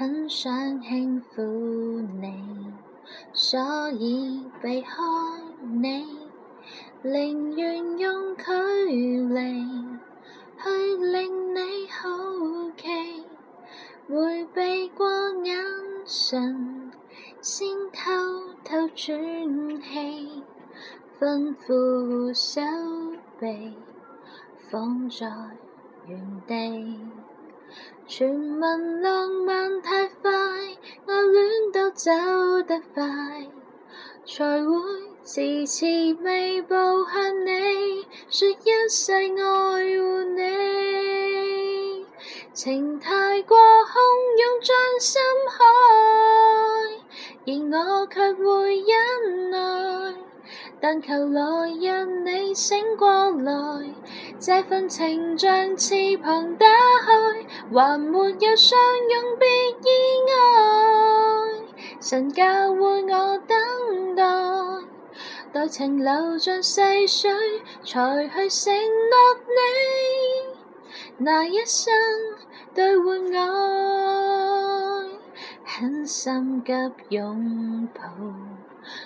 很想轻抚你，所以避开你，宁愿用距离去令你好奇，回避过眼神，先偷偷喘气，吩咐手臂放在原地。传闻浪漫太快，爱恋都走得快，才会迟迟未步向你，说一世爱护你。情太过汹涌像深海，而我却会忍耐。但求来日你醒过来，这份情像翅膀打开，还没有相拥别意外。神教会我等待，待情流尽逝水，才去承诺你，那一生兑换爱，很心急拥抱。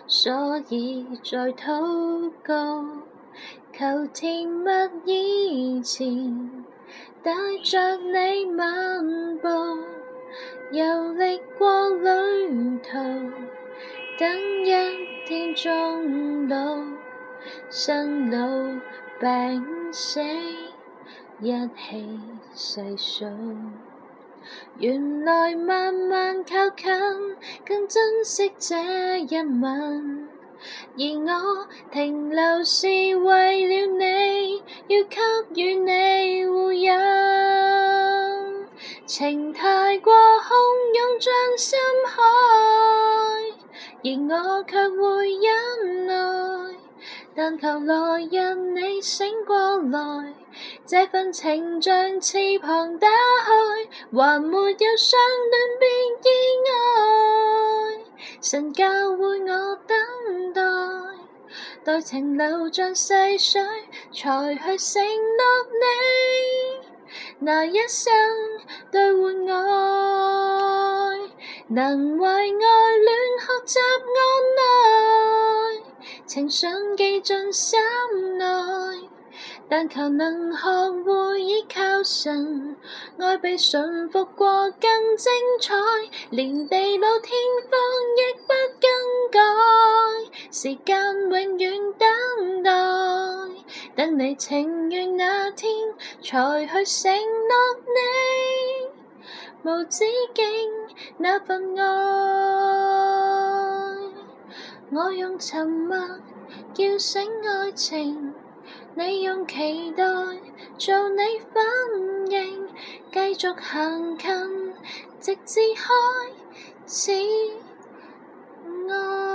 所以在祷告，求甜蜜以前，带着你漫步，游历过旅途，等一天终老，生老病死，一起细数。原来慢慢靠近，更珍惜这一吻。而我停留是为了你，要给予你护荫。情太过汹涌像深海，而我却会忍耐。但求来日你醒过来，这份情像翅膀打开，还没有相恋便意外。神教会我等待，待情流像细水，才去承诺你，那一生兑换爱，能为爱恋学习安耐。情信记进心内，但求能学会依靠神，爱比驯服过更精彩，连地老天荒亦不更改。时间永远等待，等你情愿那天，才去承诺你，无止境那份爱。我用沉默叫醒爱情，你用期待做你反应继续行近直至开始爱。